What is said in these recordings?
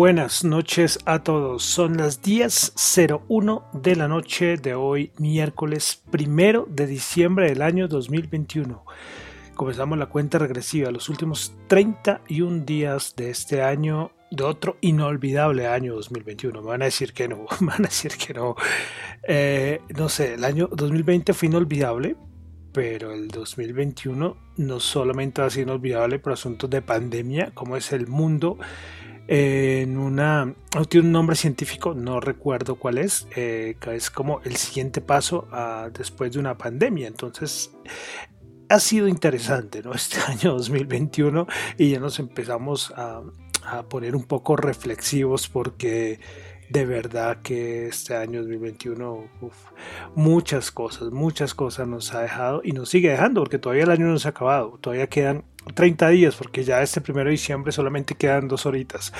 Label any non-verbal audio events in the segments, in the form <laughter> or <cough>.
Buenas noches a todos. Son las 10.01 de la noche de hoy, miércoles primero de diciembre del año 2021. Comenzamos la cuenta regresiva, los últimos 31 días de este año, de otro inolvidable año 2021. Me van a decir que no, <laughs> me van a decir que no. Eh, no sé, el año 2020 fue inolvidable, pero el 2021 no solamente ha sido inolvidable por asuntos de pandemia, como es el mundo en una tiene un nombre científico no recuerdo cuál es eh, es como el siguiente paso después de una pandemia entonces ha sido interesante ¿no? <laughs> este año 2021 y ya nos empezamos a, a poner un poco reflexivos porque de verdad que este año 2021 muchas cosas, muchas cosas nos ha dejado y nos sigue dejando porque todavía el año no se ha acabado, todavía quedan 30 días porque ya este primero de diciembre solamente quedan dos horitas.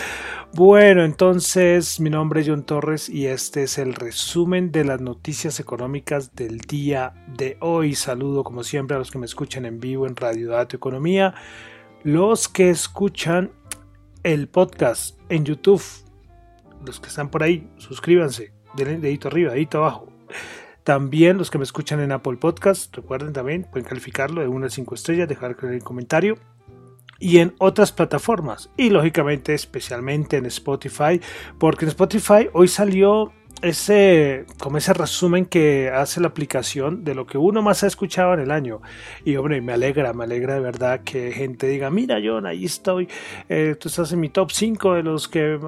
Bueno, entonces mi nombre es John Torres y este es el resumen de las noticias económicas del día de hoy. Saludo como siempre a los que me escuchan en vivo en Radio Dato Economía, los que escuchan el podcast en YouTube los que están por ahí, suscríbanse, denle dedito arriba, dedito abajo. También los que me escuchan en Apple Podcast, recuerden también, pueden calificarlo de 1 a 5 estrellas, dejar el comentario. Y en otras plataformas. Y lógicamente, especialmente en Spotify. Porque en Spotify hoy salió ese, como ese resumen que hace la aplicación de lo que uno más ha escuchado en el año. Y hombre, me alegra, me alegra de verdad que gente diga, mira John, ahí estoy, eh, tú estás en mi top 5 de los que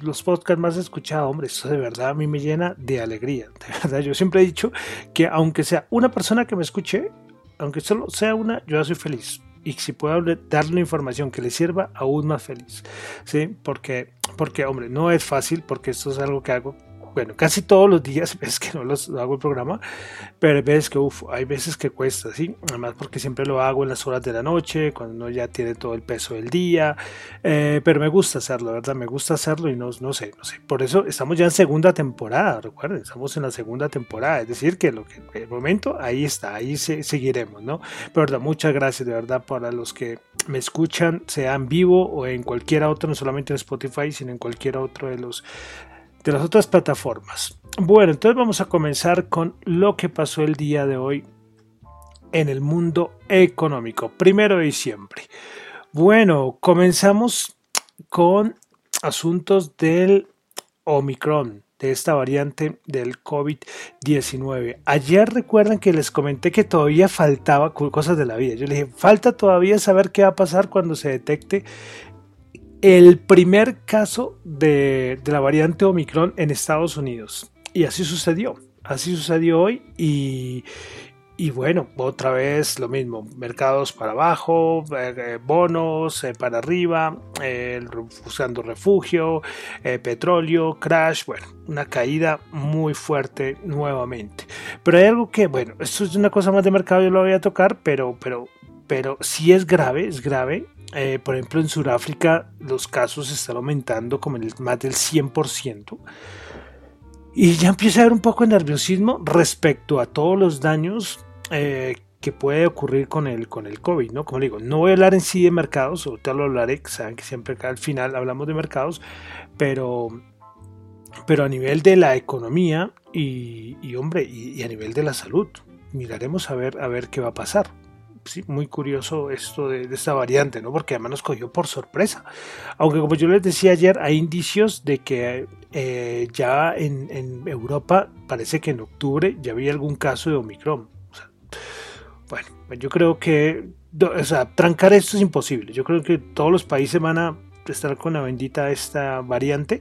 los podcasts más he escuchado. Hombre, eso de verdad a mí me llena de alegría. De <laughs> verdad, yo siempre he dicho que aunque sea una persona que me escuche, aunque solo sea una, yo ya soy feliz. Y si puedo darle información que le sirva, aún más feliz. ¿Sí? Porque, porque, hombre, no es fácil, porque esto es algo que hago bueno, casi todos los días <laughs> ves que no los hago el programa, pero ves que uf, hay veces que cuesta, ¿sí? Además porque siempre lo hago en las horas de la noche, cuando uno ya tiene todo el peso del día, eh, pero me gusta hacerlo, ¿verdad? Me gusta hacerlo y no, no sé, no sé. Por eso estamos ya en segunda temporada, recuerden, estamos en la segunda temporada, es decir, que lo que el momento ahí está, ahí seguiremos, ¿no? Pero verdad, muchas gracias de verdad para los que me escuchan, sea en vivo o en cualquier otro, no solamente en Spotify, sino en cualquier otro de los de las otras plataformas. Bueno, entonces vamos a comenzar con lo que pasó el día de hoy en el mundo económico, primero de diciembre. Bueno, comenzamos con asuntos del Omicron, de esta variante del COVID-19. Ayer recuerdan que les comenté que todavía faltaba cosas de la vida. Yo les dije, falta todavía saber qué va a pasar cuando se detecte el primer caso de, la variante Omicron en Estados Unidos. Y así sucedió. Así sucedió hoy y, bueno, otra vez lo mismo, mercados para abajo, eh, eh, bonos eh, para arriba, buscando refugio, petróleo, crash, bueno, una caída muy fuerte nuevamente. Pero hay algo que, bueno, esto es una cosa más de mercado, yo lo voy a tocar, pero, pero, pero si es grave, es grave, eh, por ejemplo, en Sudáfrica los casos están aumentando como el, más del 100%. Y ya empieza a haber un poco de nerviosismo respecto a todos los daños eh, que puede ocurrir con el, con el COVID, ¿no? Como digo, no voy a hablar en sí de mercados, ahorita lo hablaré, saben que siempre acá al final hablamos de mercados, pero pero a nivel de la economía y, hombre, y, a nivel de la salud. Miraremos a ver, a ver qué va a pasar. Sí, muy curioso esto de, esta variante, ¿no? Porque además nos cogió por sorpresa. Aunque como yo les decía ayer, hay indicios de que eh, ya en, en, Europa parece que en octubre ya había algún caso de Omicron. bueno, yo creo que, o sea, trancar esto es imposible. Yo creo que todos los países van a estar con la bendita esta variante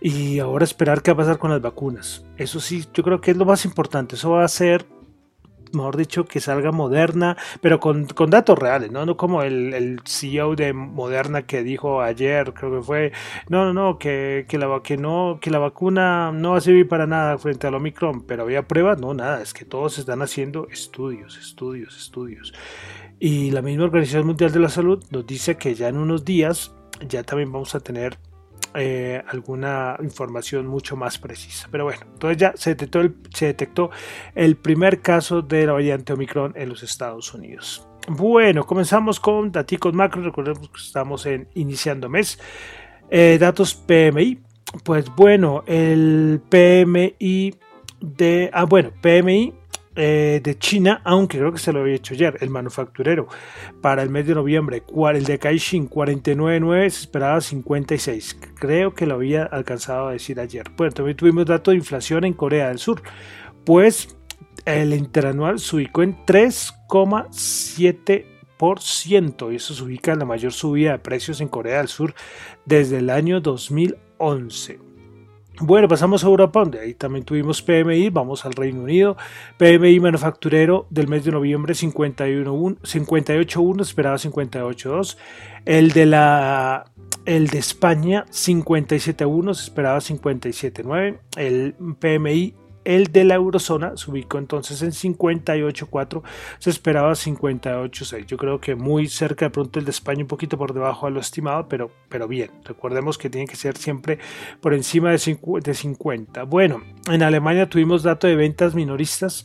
y ahora esperar qué va a pasar con las vacunas. Eso sí, yo creo que es lo más importante. Eso va a ser, mejor dicho, que salga Moderna, pero con, datos reales, ¿no? No como el, el, CEO de Moderna que dijo ayer, creo que fue, no, no, no, que, que, la, que, no, que la vacuna no va a servir para nada frente al Omicron, pero había pruebas, no, nada, es que todos están haciendo estudios, estudios, estudios. Y la misma Organización Mundial de la Salud nos dice que ya en unos días ya también vamos a tener eh, alguna información mucho más precisa. Pero bueno, entonces ya se detectó, el, primer caso de la variante Omicron en los Estados Unidos. Bueno, comenzamos con datos macro. Recordemos que estamos iniciando mes. Eh, datos PMI. Pues bueno, el PMI de. Ah, bueno, PMI eh, de China, aunque creo que se lo había hecho ayer, el manufacturero, para el mes de noviembre, el de Caixin 49.9, se esperaba 56. Creo que lo había alcanzado a decir ayer. Bueno, también tuvimos datos de inflación en Corea del Sur, pues el interanual se ubicó en 3,7% y eso se ubica en la mayor subida de precios en Corea del Sur desde el año 2011. Bueno, pasamos a Europa, donde ahí también tuvimos PMI, vamos al Reino Unido, PMI manufacturero del mes de noviembre 58.1, esperaba 58.2, el de la el de España 57.1, se esperaba 57.9, el PMI el de la eurozona se ubicó entonces en 58.4, se esperaba 58.6. Yo creo que muy cerca de pronto el de España un poquito por debajo de lo estimado, pero, pero bien. Recordemos que tiene que ser siempre por encima de 50. Bueno, en Alemania tuvimos dato de ventas minoristas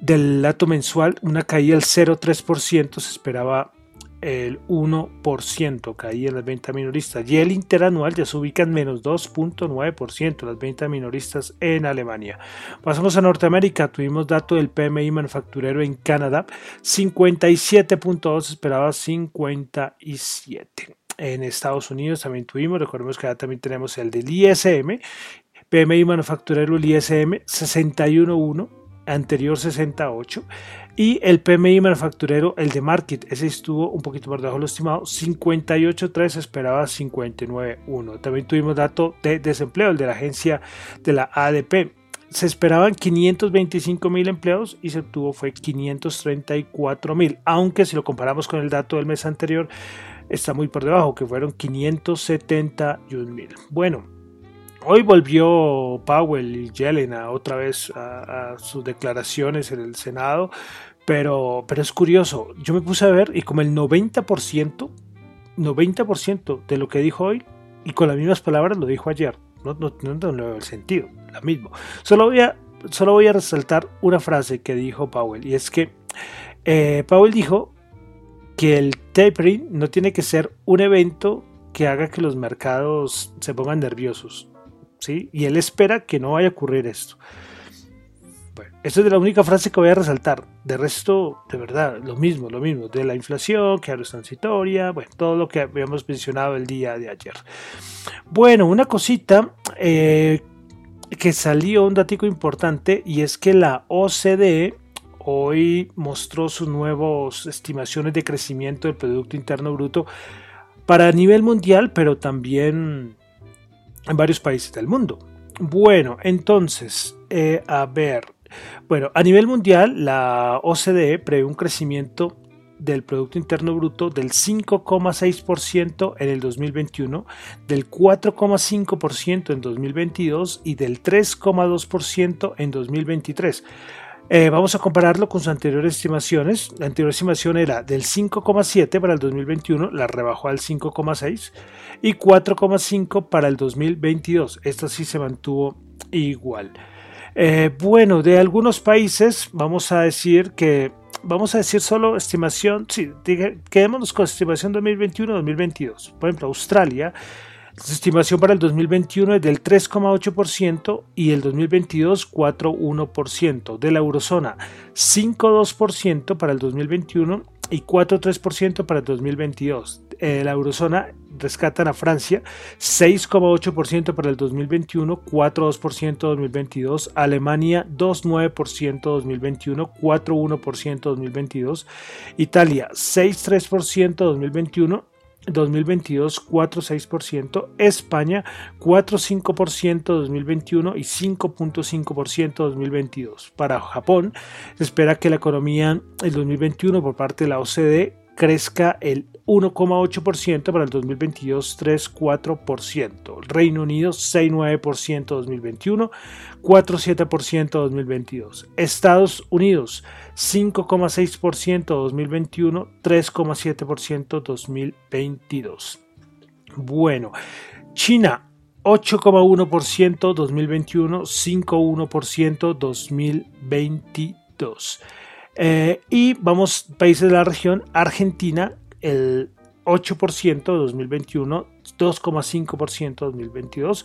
del dato mensual, una caída del 0,3%, se esperaba el 1% caía en las ventas minoristas y el interanual ya se ubica en menos 2.9% las ventas minoristas en Alemania. Pasamos a Norteamérica, tuvimos dato del PMI manufacturero en Canadá, 57.2 esperaba 57. En Estados Unidos también tuvimos, recordemos que ya también tenemos el del ISM, PMI manufacturero el ISM 61.1 anterior 68 y el PMI manufacturero, el de Market, ese estuvo un poquito por debajo de lo estimado, 58.3 esperaba 59.1. También tuvimos dato de desempleo, el de la agencia de la ADP. Se esperaban 525 mil empleados y se obtuvo fue 534 mil, aunque si lo comparamos con el dato del mes anterior está muy por debajo, que fueron 571 mil. Bueno, Hoy volvió Powell y Yellen otra vez a, sus declaraciones en el Senado, pero, pero es curioso, yo me puse a ver y como el 90%, 90% de lo que dijo hoy y con las mismas palabras lo dijo ayer, no, no, no, el sentido, la mismo. Solo voy, a, solo voy a resaltar una frase que dijo Powell y es que eh, Powell dijo que el tapering no tiene que ser un evento que haga que los mercados se pongan nerviosos. Y él espera que no vaya a ocurrir esto. Bueno, esta es la única frase que voy a resaltar. De resto, de verdad, lo mismo, lo mismo. De la inflación, que ahora es transitoria, bueno, todo lo que habíamos mencionado el día de ayer. Bueno, una cosita eh, que salió, un dato importante, y es que la OCDE hoy mostró sus nuevas estimaciones de crecimiento del Producto Interno Bruto para nivel mundial, pero también en varios países del mundo. Bueno, entonces, eh, a ver, bueno, a nivel mundial, la OCDE prevé un crecimiento del Producto Interno Bruto del 5,6% en el 2021, del 4,5% en 2022 y del 3,2% en 2023. Eh, vamos a compararlo con sus anteriores estimaciones. La anterior estimación era del 5,7 para el 2021, la rebajó al 5,6 y 4,5 para el 2022. Esta sí se mantuvo igual. Eh, bueno, de algunos países vamos a decir que vamos a decir solo estimación, sí, quedémonos con estimación 2021-2022. Por ejemplo, Australia Su estimación para el 2021 es del 3,8% y el 2022 4,1%. De la eurozona 5,2% para el 2021 y 4,3% para el 2022. Eh, la eurozona rescatan a Francia 6,8% para el 2021, 4,2% 2022, Alemania 2,9% 2021, 4,1% 2022, Italia 6,3% 2021 2022 4,6%, España 4,5% 2021 y 5,5% 2022. Para Japón se espera que la economía en 2021 por parte de la OCDE crezca el 1,8% para el 2022, 3,4%. Reino Unido 6,9% 2021, 4,7% 2022. Estados Unidos 5,6% 2021, 3,7% 2022. Bueno, China 8,1% 2021, 5,1% 2022. Eh, y vamos, países de la región, Argentina, el 8% 2021, 2,5% 2022.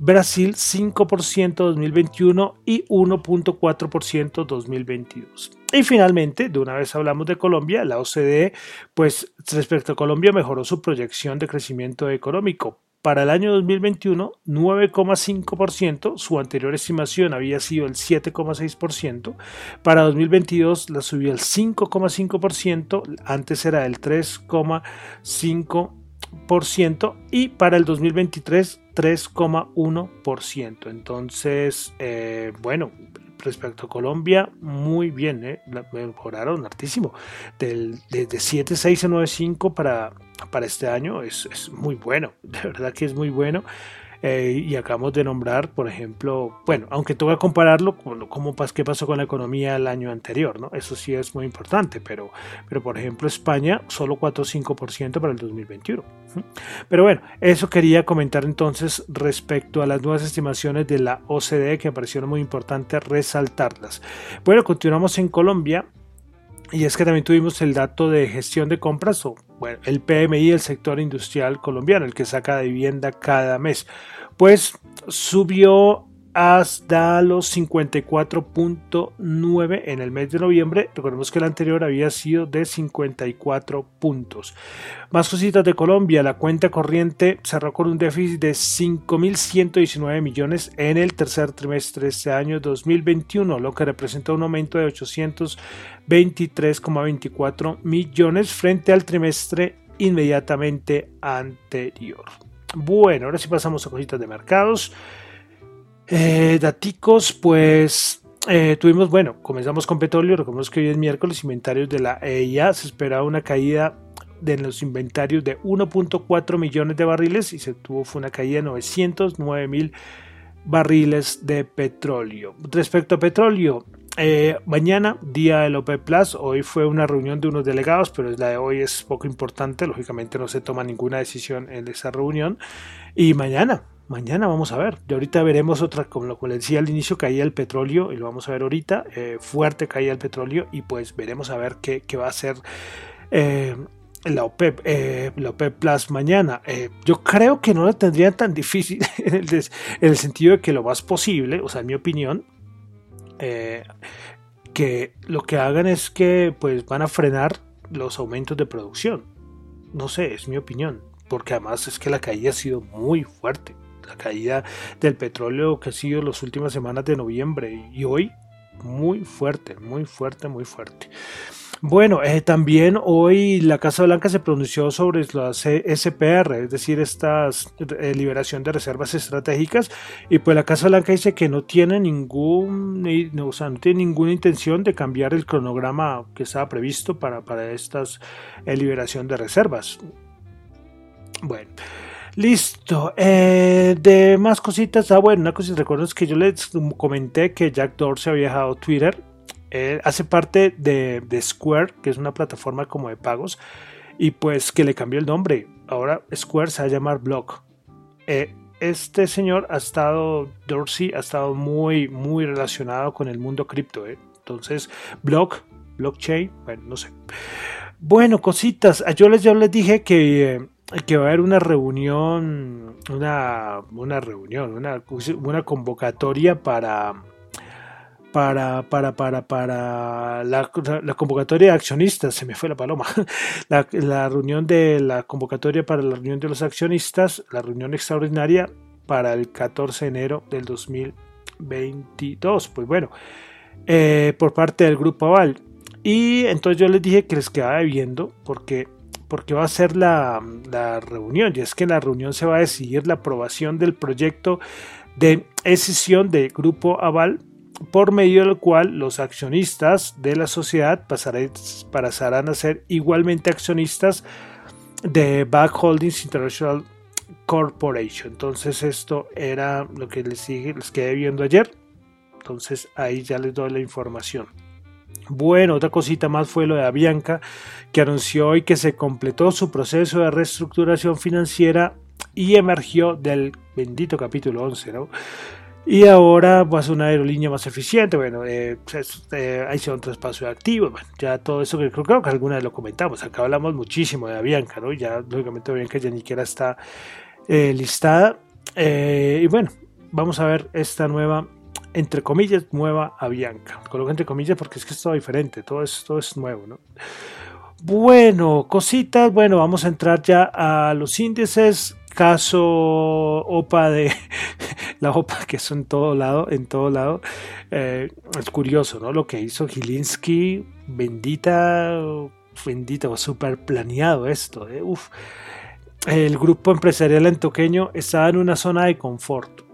Brasil 5% 2021 y 1.4% 2022. Y finalmente, de una vez hablamos de Colombia, la OCDE, pues respecto a Colombia mejoró su proyección de crecimiento económico para el año 2021, 9,5%, su anterior estimación había sido el 7,6%, para 2022 la subió al 5,5%, antes era el 3,5% y para el 2023 3,1%. Entonces, eh, bueno, respecto a Colombia, muy bien, ¿eh? mejoraron hartísimo. Del, de, de 7,6 a 9,5 para, para este año es, muy bueno, <laughs> de verdad que es muy bueno. Eh, y acabamos de nombrar, por ejemplo, bueno, aunque tengo que compararlo con pasó con la economía el año anterior, ¿no? Eso sí es muy importante, pero, pero por ejemplo España solo 4 o 5% para el 2021. Pero bueno, eso quería comentar entonces respecto a las nuevas estimaciones de la OCDE que me parecieron muy importante resaltarlas. Bueno, continuamos en Colombia y es que también tuvimos el dato de gestión de compras, o bueno, el PMI del sector industrial colombiano, el que saca de vivienda cada mes. Pues subió hasta los 54.9 en el mes de noviembre. Recordemos que el anterior había sido de 54 puntos. Más cositas de Colombia. La cuenta corriente cerró con un déficit de 5.119 millones en el tercer trimestre de este año 2021, lo que representa un aumento de 823,24 millones frente al trimestre inmediatamente anterior. Bueno, ahora sí pasamos a cositas de mercados. Eh, daticos, pues eh, tuvimos, bueno, comenzamos con petróleo, recordemos que hoy es miércoles, inventarios de la EIA, se esperaba una caída de los inventarios de 1.4 millones de barriles y se tuvo fue una caída de 909 mil barriles de petróleo. Respecto a petróleo, eh, mañana, día del OPEP Plus, hoy fue una reunión de unos delegados, pero la de hoy es poco importante, lógicamente no se toma ninguna decisión en esa reunión. Y mañana, mañana vamos a ver. De ahorita veremos otra, como lo decía al inicio, caía el petróleo y lo vamos a ver ahorita. Eh, fuerte caía el petróleo y pues veremos a ver qué, va a hacer. Eh, la OPEP, eh, la OPEP Plus mañana. Yo creo que no la tendría tan difícil <laughs> en el, en el, sentido de que lo más posible, o sea, en mi opinión, que lo que hagan es que pues van a frenar los aumentos de producción. No sé, es mi opinión, porque además es que la caída ha sido muy fuerte la caída del petróleo que ha sido las últimas semanas de noviembre y hoy muy fuerte, muy fuerte, muy fuerte. Bueno, eh, también hoy la Casa Blanca se pronunció sobre las SPR, es decir, esta eh, liberación de reservas estratégicas, y pues la Casa Blanca dice que no tiene ningún, o sea, no tiene ninguna intención de cambiar el cronograma que estaba previsto para, para esta eh, liberación de reservas. Bueno. Listo. Eh, de más cositas. Ah, bueno, una cosa, recuerdas que yo les comenté que Jack Dorsey había dejado Twitter. Eh, hace parte de, de, Square, que es una plataforma como de pagos, y pues que le cambió el nombre. Ahora Square se va a llamar Block. Eh, este señor ha estado, Dorsey ha estado muy, muy relacionado con el mundo cripto. Entonces, Block, blockchain, bueno, no sé. Bueno, cositas. Yo les, yo les dije que que va a haber una reunión, una, una reunión, una, una convocatoria para para, para, para, para la, convocatoria de accionistas, se me fue la paloma, <laughs> la, la, reunión de la convocatoria para la reunión de los accionistas, la reunión extraordinaria para el 14 de enero del 2022. Pues bueno, eh, por parte del Grupo Aval. Y entonces yo les dije que les quedaba viendo porque, porque va a ser la, la reunión. Y es que en la reunión se va a decidir la aprobación del proyecto de escisión del Grupo Aval por medio del cual los accionistas de la sociedad pasarán a ser igualmente accionistas de Back Holdings International Corporation. Entonces esto era lo que les, les quedé viendo ayer. Entonces ahí ya les doy la información. Bueno, otra cosita más fue lo de Avianca, que anunció hoy que se completó su proceso de reestructuración financiera y emergió del bendito capítulo 11, ¿no? Y ahora ser una aerolínea más eficiente. Bueno, eh, pues, eh, ahí se un traspaso de activos. Bueno, ya todo eso que creo, que alguna vez lo comentamos. Acá hablamos muchísimo de Avianca, ¿no? Ya, lógicamente, Avianca ya ni siquiera está eh, listada. y bueno, vamos a ver esta nueva, entre comillas, nueva Avianca. Coloco entre comillas porque es que es todo diferente. Todo es, todo es nuevo, ¿no? Bueno, cositas. Bueno, vamos a entrar ya a los índices. Caso OPA de <laughs> la OPA, que es en todo lado, en todo lado. Eh, es curioso, ¿no? Lo que hizo Gilinski, bendita, bendita, súper planeado esto, ¿eh? El grupo empresarial antoqueño estaba en una zona de confort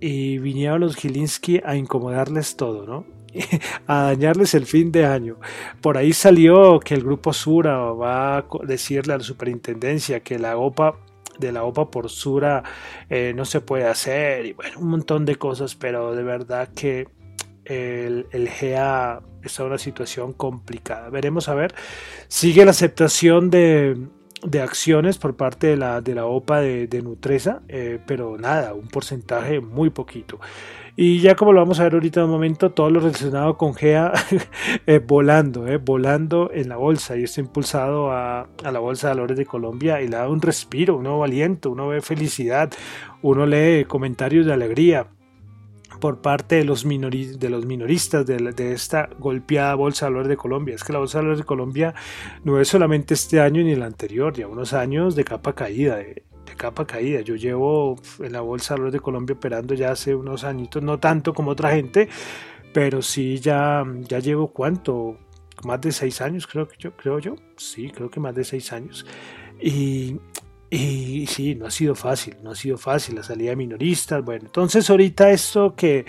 y vinieron los Gilinski a incomodarles todo, ¿no? <laughs> a dañarles el fin de año. Por ahí salió que el grupo Sura va a decirle a la superintendencia que la OPA de la OPA por Sura eh, no se puede hacer y bueno, un montón de cosas, pero de verdad que el, el, GA está en una situación complicada. Veremos a ver. Sigue la aceptación de, de acciones por parte de la, de la OPA de, de Nutresa, eh, pero nada, un porcentaje muy poquito. Y ya como lo vamos a ver ahorita en un momento, todo lo relacionado con GEA <laughs> eh, volando, eh, volando en la bolsa y está impulsado a, a, la Bolsa de Valores de Colombia y le da un respiro, un nuevo aliento, uno ve felicidad, uno lee comentarios de alegría por parte de los, de los minoristas de, de, esta golpeada Bolsa de Valores de Colombia. Es que la Bolsa de Valores de Colombia no es solamente este año ni el anterior, ya unos años de capa caída, de, capa caída. Yo llevo en la Bolsa de de Colombia operando ya hace unos añitos, no tanto como otra gente, pero sí ya, ya llevo cuánto, más de seis años creo que yo, creo yo, sí, creo que más de seis años. Y, y sí, no ha sido fácil, no ha sido fácil la salida de minoristas. Bueno, entonces ahorita esto que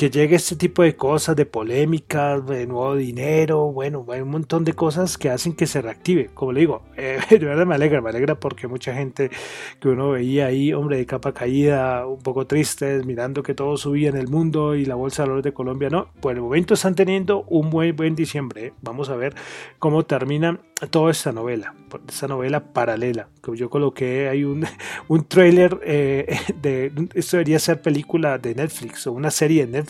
que llegue este tipo de cosas, de polémicas, de nuevo dinero, bueno, hay un montón de cosas que hacen que se reactive. Como le digo, <laughs> eh, de verdad me alegra, me alegra porque mucha gente que uno veía ahí, hombre, de capa caída, un poco tristes, mirando que todo subía en el mundo y la bolsa de valores de Colombia, no, por el momento están teniendo un muy buen diciembre. ¿eh? Vamos a ver cómo termina toda esta novela, esta novela paralela. Que yo coloqué ahí un, <laughs> un trailer eh, <laughs> de, esto debería ser película de Netflix o una serie de Netflix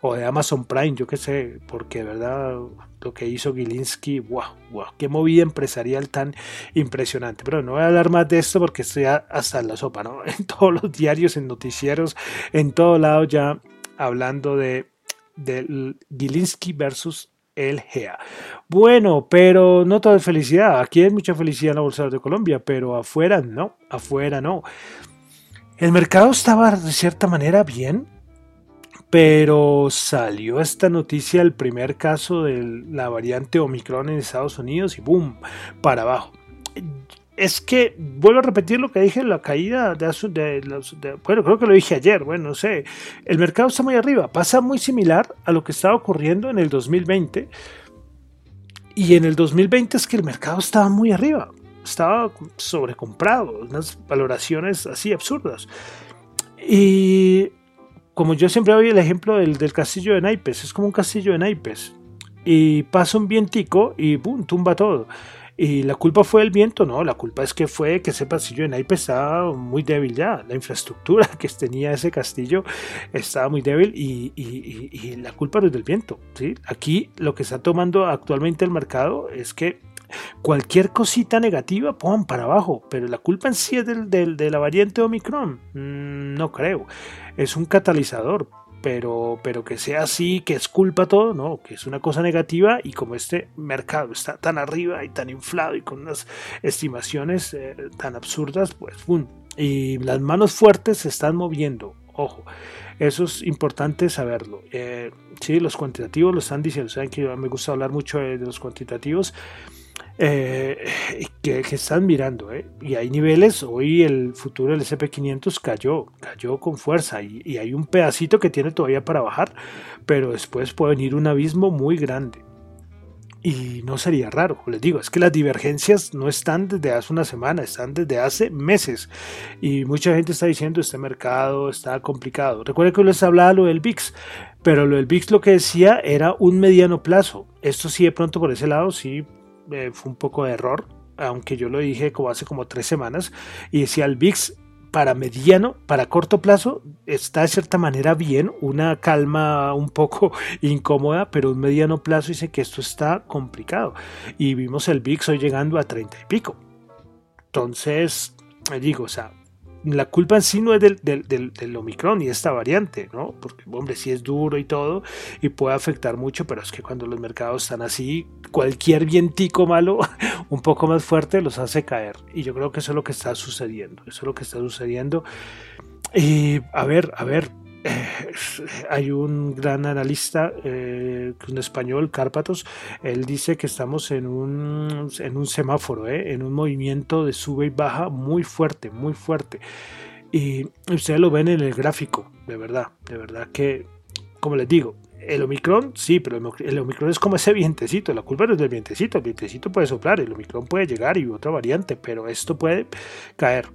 o, de Amazon Prime, yo qué sé, porque de verdad lo que hizo Gilinski, wow, wow, qué movida empresarial tan impresionante. Pero no voy a hablar más de esto porque estoy hasta en la sopa, ¿no? <laughs> En todos los diarios, en noticieros, en todo lado ya hablando de, de versus el GEA. Bueno, pero no toda felicidad. Aquí hay mucha felicidad en la Bolsa de Colombia, pero afuera no, afuera no. El mercado estaba de cierta manera bien, pero salió esta noticia el primer caso de la variante Omicron en Estados Unidos y ¡boom! para abajo. Es que, vuelvo a repetir lo que dije en la caída de, de, bueno, creo que lo dije ayer, bueno, no sé, el mercado está muy arriba, pasa muy similar a lo que estaba ocurriendo en el 2020 y en el 2020 es que el mercado estaba muy arriba, estaba sobrecomprado, unas valoraciones así absurdas. Y como yo siempre doy el ejemplo del, castillo de naipes, es como un castillo de naipes. Y pasa un vientico y ¡pum! tumba todo. ¿Y la culpa fue el viento? No, la culpa es que fue que ese castillo de naipes estaba muy débil ya. La infraestructura <laughs> que tenía ese castillo estaba muy débil y, y la culpa no es del viento. ¿sí? Aquí lo que está tomando actualmente el mercado es que cualquier cosita negativa, ¡pum! para abajo. Pero la culpa en sí es del, de la variante Omicron. Mm, no creo. Es un catalizador. Pero, pero que sea así, que es culpa todo, no, que es una cosa negativa y como este mercado está tan arriba y tan inflado y con unas estimaciones eh, tan absurdas, pues. Y las manos fuertes se están moviendo, ojo, eso es importante saberlo. Eh, sí, los cuantitativos lo están diciendo, saben que me gusta hablar mucho de los cuantitativos eh, que, están mirando. Eh. Y hay niveles, hoy el futuro del SP500 cayó, cayó con fuerza y, hay un pedacito que tiene todavía para bajar, pero después puede venir un abismo muy grande. Y no sería raro, les digo, es que las divergencias no están desde hace una semana, están desde hace meses. Y mucha gente está diciendo, este mercado está complicado. Recuerden que les hablaba lo del VIX, pero lo del VIX lo que decía era un mediano plazo. Esto sí de pronto por ese lado sí fue un poco de error, aunque yo lo dije como hace como tres semanas, y decía el VIX para mediano, para corto plazo, está de cierta manera bien, una calma un poco <laughs> incómoda, pero un mediano plazo dice que esto está complicado. Y vimos el VIX hoy llegando a 30 y pico. Entonces, digo, o sea, la culpa en sí no es del, del, Omicron y esta variante, ¿no? Porque, hombre, sí es duro y todo y puede afectar mucho, pero es que cuando los mercados están así, cualquier vientico malo, <laughs> un poco más fuerte, los hace caer. Y yo creo que eso es lo que está sucediendo. Eso es lo que está sucediendo. Y a ver, a ver, hay un gran analista, eh, un español, Cárpatos, él dice que estamos en un, en un semáforo, eh, en un movimiento de sube y baja muy fuerte, muy fuerte. Y ustedes lo ven en el gráfico, de verdad, de verdad que, como les digo, el Omicron, sí, pero el Omicron es como ese vientecito. La culpa no es del vientecito. El vientecito puede soplar, el Omicron puede llegar y otra variante, pero esto puede caer.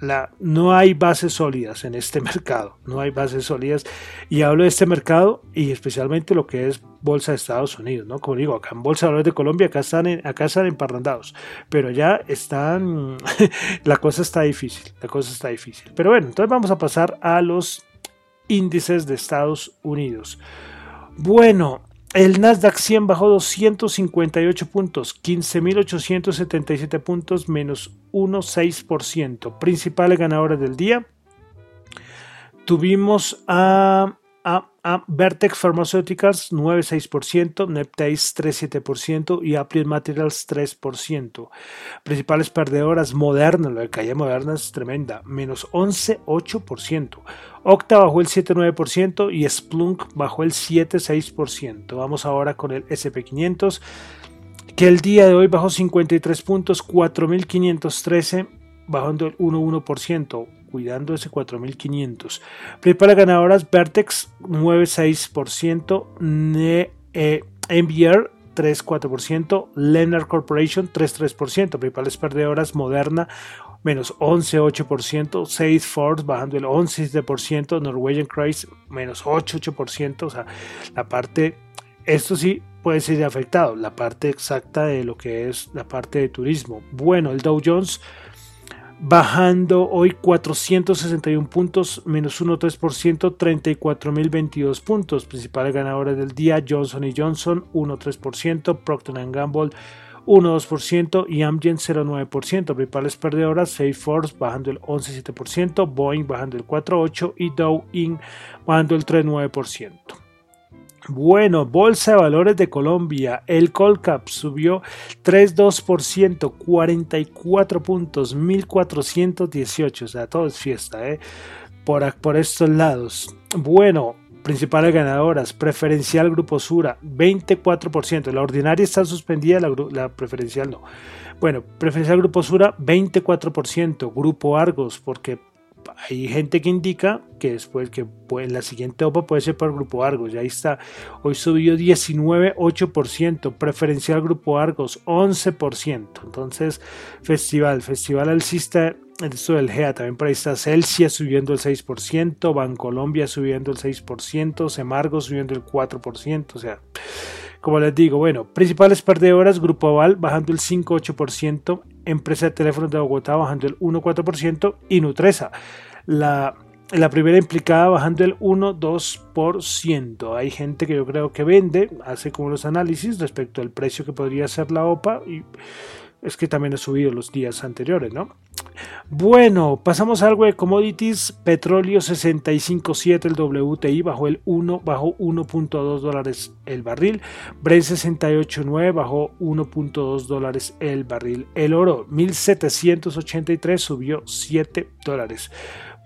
La, no hay bases sólidas en este <laughs> mercado. No hay bases sólidas. Y hablo de este mercado y especialmente lo que es Bolsa de Estados Unidos, ¿no? Como digo, acá en Bolsa de de Colombia, acá están, acá están emparrandados. Pero ya están. <laughs> la cosa está difícil. La cosa está difícil. Pero bueno, entonces vamos a pasar a los índices de Estados Unidos. Bueno, el Nasdaq 100 bajó 258 puntos, 15.877 puntos menos 1,6%. Principales ganadores del día. Tuvimos a, Vertex Pharmaceuticals 9,6%, Neptase 3,7% y Apple Materials 3%. Principales perdedoras, Moderna, de calle Moderna es tremenda, menos 11,8%. Octa bajó el 7,9% y Splunk bajó el 7,6%. Vamos ahora con el SP500, que el día de hoy bajó 53 puntos, 4.513, bajando el 1,1%, cuidando ese 4.500. Principales ganadoras, Vertex 9,6%, eh, MBR 3,4%, Leonard Corporation 3,3%, principales perdedoras, Moderna menos 11,8%, Salesforce bajando el 11,7%, Norwegian Cruise menos 8,8%, o sea, la parte, esto sí puede ser afectado, la parte exacta de lo que es la parte de turismo. Bueno, el Dow Jones bajando hoy 461 puntos, menos 1,3%, 34.022 puntos. Principales ganadores del día, Johnson Johnson 1,3%, Procter Gamble 1,2% y Amgen 0,9%. Principales perdedoras, Salesforce bajando el 11,7%, Boeing bajando el 4,8% y Dow Inc. bajando el 3,9%. Bueno, Bolsa de Valores de Colombia, el Colcap subió 3,2%, 44 puntos, 1418, o sea, todo es fiesta, ¿eh? Por, por estos lados. Bueno, Principales ganadoras, preferencial Grupo Sura, 24%. La ordinaria está suspendida, la, preferencial no. Bueno, preferencial Grupo Sura, 24%. Grupo Argos, porque hay gente que indica que después que en la siguiente OPA puede ser por Grupo Argos, ya ahí está. Hoy subió 19,8%, preferencial Grupo Argos 11%. Entonces, festival, festival alcista esto del GEA también por ahí está Celsia subiendo el 6%, Bancolombia subiendo el 6%, Semargo subiendo el 4%, o sea, como les digo, bueno, principales perdedoras, Grupo Aval bajando el 5,8%, Empresa de Teléfonos de Bogotá bajando el 1,4% y Nutresa. La, la primera implicada bajando el 1-2%. Hay gente que yo creo que vende, hace como los análisis respecto al precio que podría ser la OPA y es que también ha subido los días anteriores, ¿no? Bueno, pasamos a algo de commodities. Petróleo 65.7, el WTI bajó el 1, bajó 1.2 dólares el barril. Brent 68.9 bajó 1.2 dólares el barril. El oro 1783 subió 7 dólares.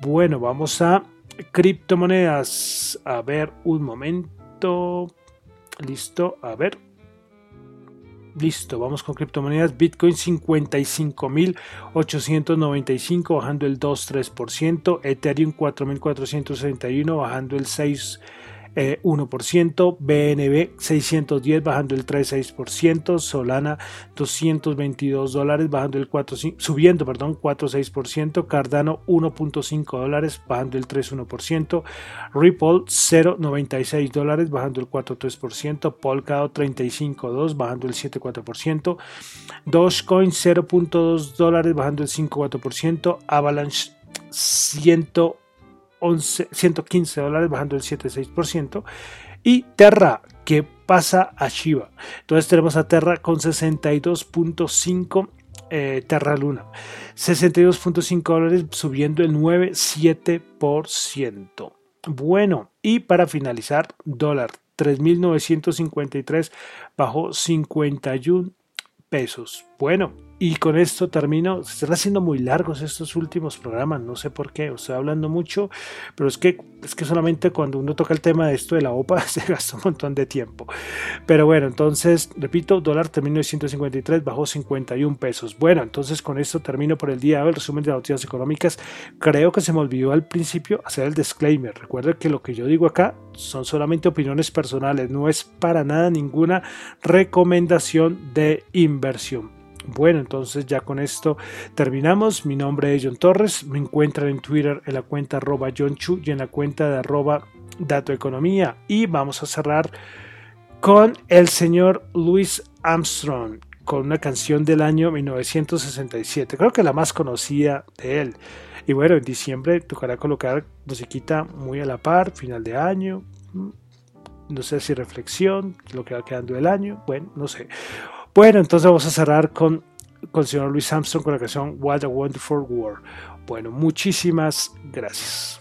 Bueno, vamos a criptomonedas. A ver, un momento. Listo, a ver. Listo, vamos con criptomonedas. Bitcoin 55.895 bajando el 2,3%. Ethereum 4.461 bajando el 6%. 1%, BNB 610 bajando el 3,6%, Solana 222 dólares bajando el 4, subiendo perdón 4,6%, Cardano 1.5 dólares bajando el 3,1%, Ripple 0,96 dólares bajando el 4,3%, Polkadot 35,2 bajando el 7,4%, Dogecoin 0.2 dólares bajando el 5,4%, Avalanche 100 115 dólares, bajando el 7,6%. Y Terra, que pasa a Shiba. Entonces tenemos a Terra con 62.5 eh, Terra Luna. 62.5 dólares subiendo el 9,7%. Bueno, y para finalizar, dólar 3.953 bajó 51 pesos. Bueno, y con esto termino. Se están haciendo muy largos estos últimos programas, no sé por qué, estoy hablando mucho, pero es que, es que solamente cuando uno toca el tema de esto de la OPA <laughs> se gasta un montón de tiempo. Pero bueno, entonces, repito, dólar terminó en 153, bajó 51 pesos. Bueno, entonces con esto termino por el día de hoy el resumen de las noticias económicas. Creo que se me olvidó al principio hacer el disclaimer. Recuerda que lo que yo digo acá son solamente opiniones personales, no es para nada ninguna recomendación de inversión. Bueno, entonces ya con esto terminamos. Mi nombre es John Torres. Me encuentran en Twitter en la cuenta arroba John Chu y en la cuenta de arroba Dato Economía. Y vamos a cerrar con el señor Louis Armstrong con una canción del año 1967. Creo que la más conocida de él. Y bueno, en diciembre tocará colocar musiquita muy a la par, final de año. No sé si reflexión, lo que va quedando del año. Bueno, no sé. Bueno, entonces vamos a cerrar con, con el señor Luis Armstrong con la canción What a Wonderful World. Bueno, muchísimas gracias.